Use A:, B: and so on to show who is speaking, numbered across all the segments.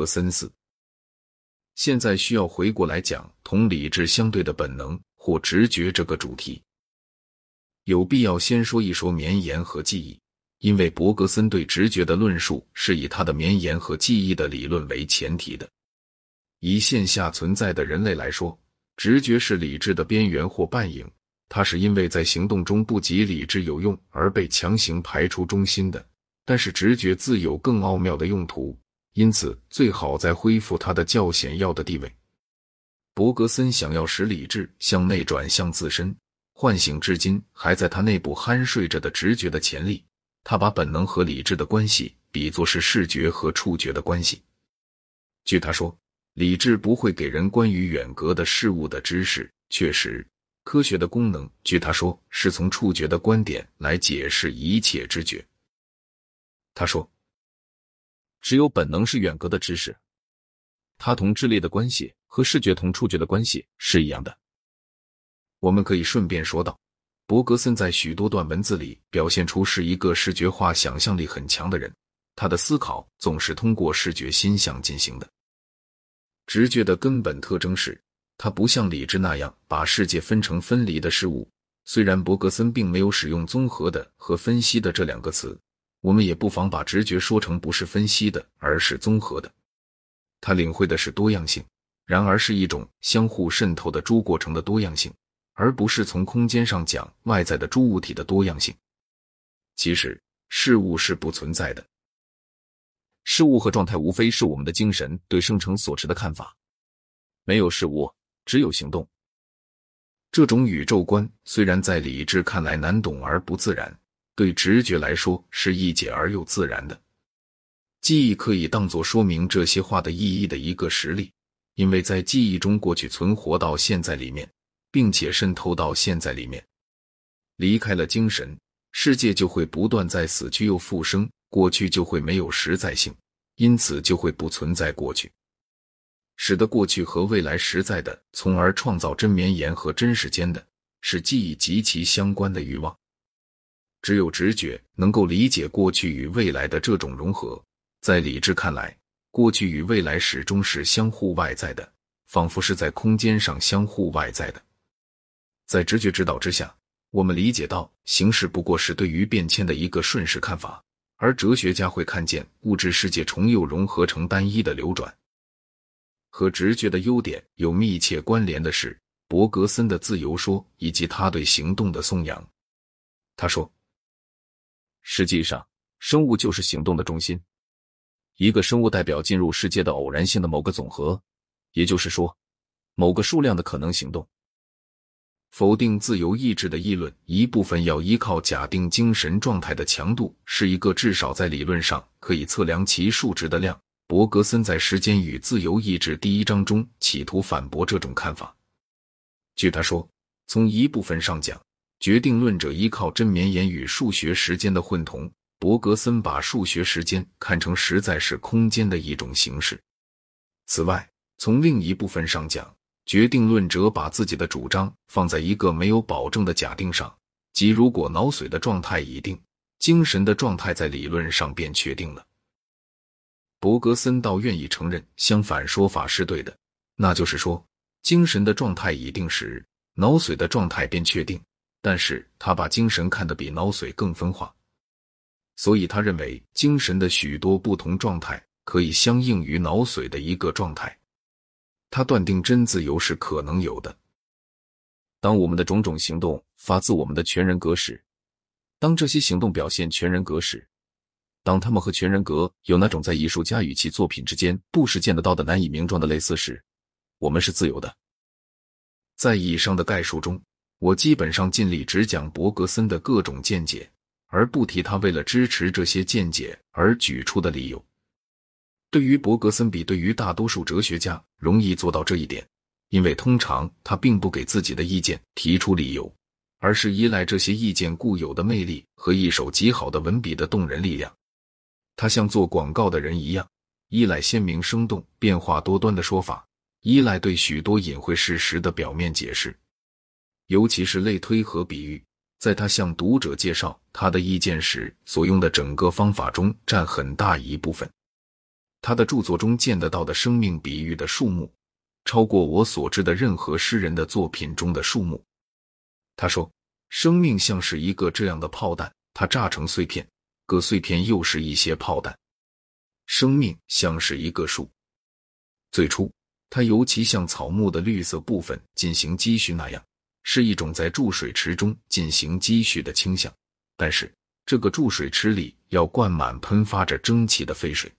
A: 格森斯。现在需要回过来讲同理智相对的本能或直觉这个主题，有必要先说一说绵延和记忆，因为伯格森对直觉的论述是以他的绵延和记忆的理论为前提的。以线下存在的人类来说，直觉是理智的边缘或半影，它是因为在行动中不及理智有用而被强行排除中心的。但是直觉自有更奥妙的用途。因此，最好再恢复它的较显要的地位。伯格森想要使理智向内转向自身，唤醒至今还在他内部酣睡着的直觉的潜力。他把本能和理智的关系比作是视觉和触觉的关系。据他说，理智不会给人关于远隔的事物的知识。确实，科学的功能，据他说，是从触觉的观点来解释一切知觉。他说。只有本能是远隔的知识，它同智力的关系和视觉同触觉的关系是一样的。我们可以顺便说道，伯格森在许多段文字里表现出是一个视觉化想象力很强的人，他的思考总是通过视觉心象进行的。直觉的根本特征是，它不像理智那样把世界分成分离的事物。虽然伯格森并没有使用“综合的”和“分析的”这两个词。我们也不妨把直觉说成不是分析的，而是综合的。他领会的是多样性，然而是一种相互渗透的诸过程的多样性，而不是从空间上讲外在的诸物体的多样性。其实事物是不存在的，事物和状态无非是我们的精神对生成所持的看法。没有事物，只有行动。这种宇宙观虽然在理智看来难懂而不自然。对直觉来说是易解而又自然的，记忆可以当作说明这些话的意义的一个实例，因为在记忆中过去存活到现在里面，并且渗透到现在里面。离开了精神，世界就会不断在死去又复生，过去就会没有实在性，因此就会不存在过去，使得过去和未来实在的，从而创造真绵延和真实间的是记忆及其相关的欲望。只有直觉能够理解过去与未来的这种融合。在理智看来，过去与未来始终是相互外在的，仿佛是在空间上相互外在的。在直觉指导之下，我们理解到形式不过是对于变迁的一个瞬时看法，而哲学家会看见物质世界重又融合成单一的流转。和直觉的优点有密切关联的是伯格森的自由说以及他对行动的颂扬。他说。实际上，生物就是行动的中心。一个生物代表进入世界的偶然性的某个总和，也就是说，某个数量的可能行动。否定自由意志的议论，一部分要依靠假定精神状态的强度是一个至少在理论上可以测量其数值的量。伯格森在《时间与自由意志》第一章中企图反驳这种看法。据他说，从一部分上讲。决定论者依靠真绵延与数学时间的混同，伯格森把数学时间看成实在是空间的一种形式。此外，从另一部分上讲，决定论者把自己的主张放在一个没有保证的假定上，即如果脑髓的状态已定，精神的状态在理论上便确定了。伯格森倒愿意承认相反说法是对的，那就是说，精神的状态已定时，脑髓的状态便确定。但是他把精神看得比脑髓更分化，所以他认为精神的许多不同状态可以相应于脑髓的一个状态。他断定真自由是可能有的。当我们的种种行动发自我们的全人格时，当这些行动表现全人格时，当他们和全人格有那种在艺术家与其作品之间不时见得到的难以名状的类似时，我们是自由的。在以上的概述中。我基本上尽力只讲伯格森的各种见解，而不提他为了支持这些见解而举出的理由。对于伯格森，比对于大多数哲学家容易做到这一点，因为通常他并不给自己的意见提出理由，而是依赖这些意见固有的魅力和一手极好的文笔的动人力量。他像做广告的人一样，依赖鲜明生动、变化多端的说法，依赖对许多隐晦事实的表面解释。尤其是类推和比喻，在他向读者介绍他的意见时所用的整个方法中占很大一部分。他的著作中见得到的生命比喻的数目，超过我所知的任何诗人的作品中的数目。他说，生命像是一个这样的炮弹，它炸成碎片，各碎片又是一些炮弹。生命像是一个树，最初它尤其像草木的绿色部分进行积蓄那样，是一种在注水池中进行积蓄的倾向，但是。这个注水池里要灌满喷发着蒸汽的废水，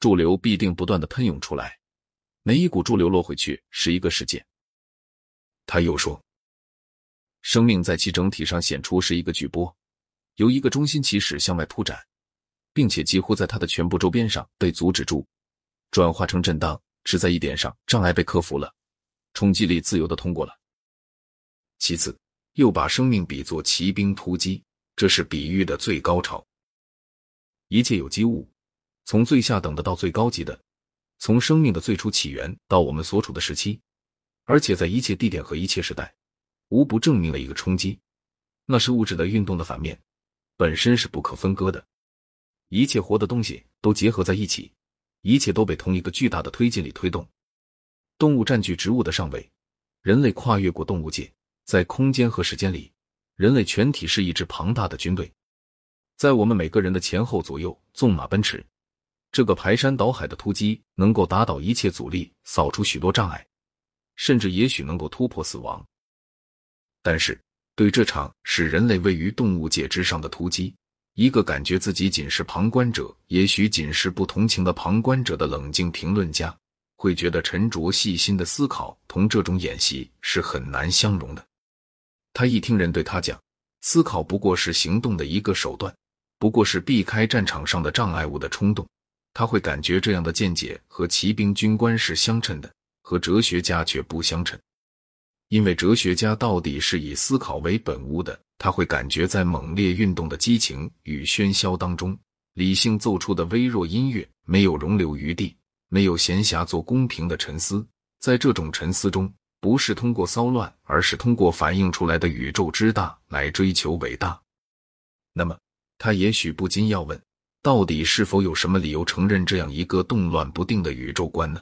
A: 驻流必定不断的喷涌出来，每一股驻流落回去是一个世界。他又说，生命在其整体上显出是一个巨波，由一个中心起始向外铺展，并且几乎在它的全部周边上被阻止住，转化成震荡，只在一点上障碍被克服了，冲击力自由的通过了。其次，又把生命比作骑兵突击。这是比喻的最高潮。一切有机物，从最下等的到最高级的，从生命的最初起源到我们所处的时期，而且在一切地点和一切时代，无不证明了一个冲击，那是物质的运动的反面，本身是不可分割的。一切活的东西都结合在一起，一切都被同一个巨大的推进力推动。动物占据植物的上位，人类跨越过动物界，在空间和时间里。人类全体是一支庞大的军队，在我们每个人的前后左右纵马奔驰。这个排山倒海的突击能够打倒一切阻力，扫除许多障碍，甚至也许能够突破死亡。但是，对这场使人类位于动物界之上的突击，一个感觉自己仅是旁观者，也许仅是不同情的旁观者的冷静评论家，会觉得沉着细心的思考同这种演习是很难相容的。他一听人对他讲，思考不过是行动的一个手段，不过是避开战场上的障碍物的冲动。他会感觉这样的见解和骑兵军官是相称的，和哲学家却不相称。因为哲学家到底是以思考为本物的。他会感觉在猛烈运动的激情与喧嚣当中，理性奏出的微弱音乐没有容留余地，没有闲暇做公平的沉思。在这种沉思中。不是通过骚乱，而是通过反映出来的宇宙之大来追求伟大。那么，他也许不禁要问：到底是否有什么理由承认这样一个动乱不定的宇宙观呢？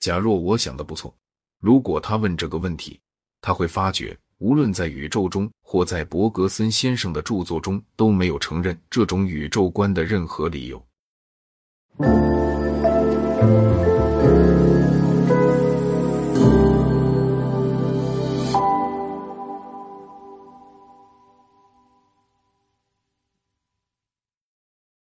A: 假若我想的不错，如果他问这个问题，他会发觉，无论在宇宙中或在伯格森先生的著作中，都没有承认这种宇宙观的任何理由。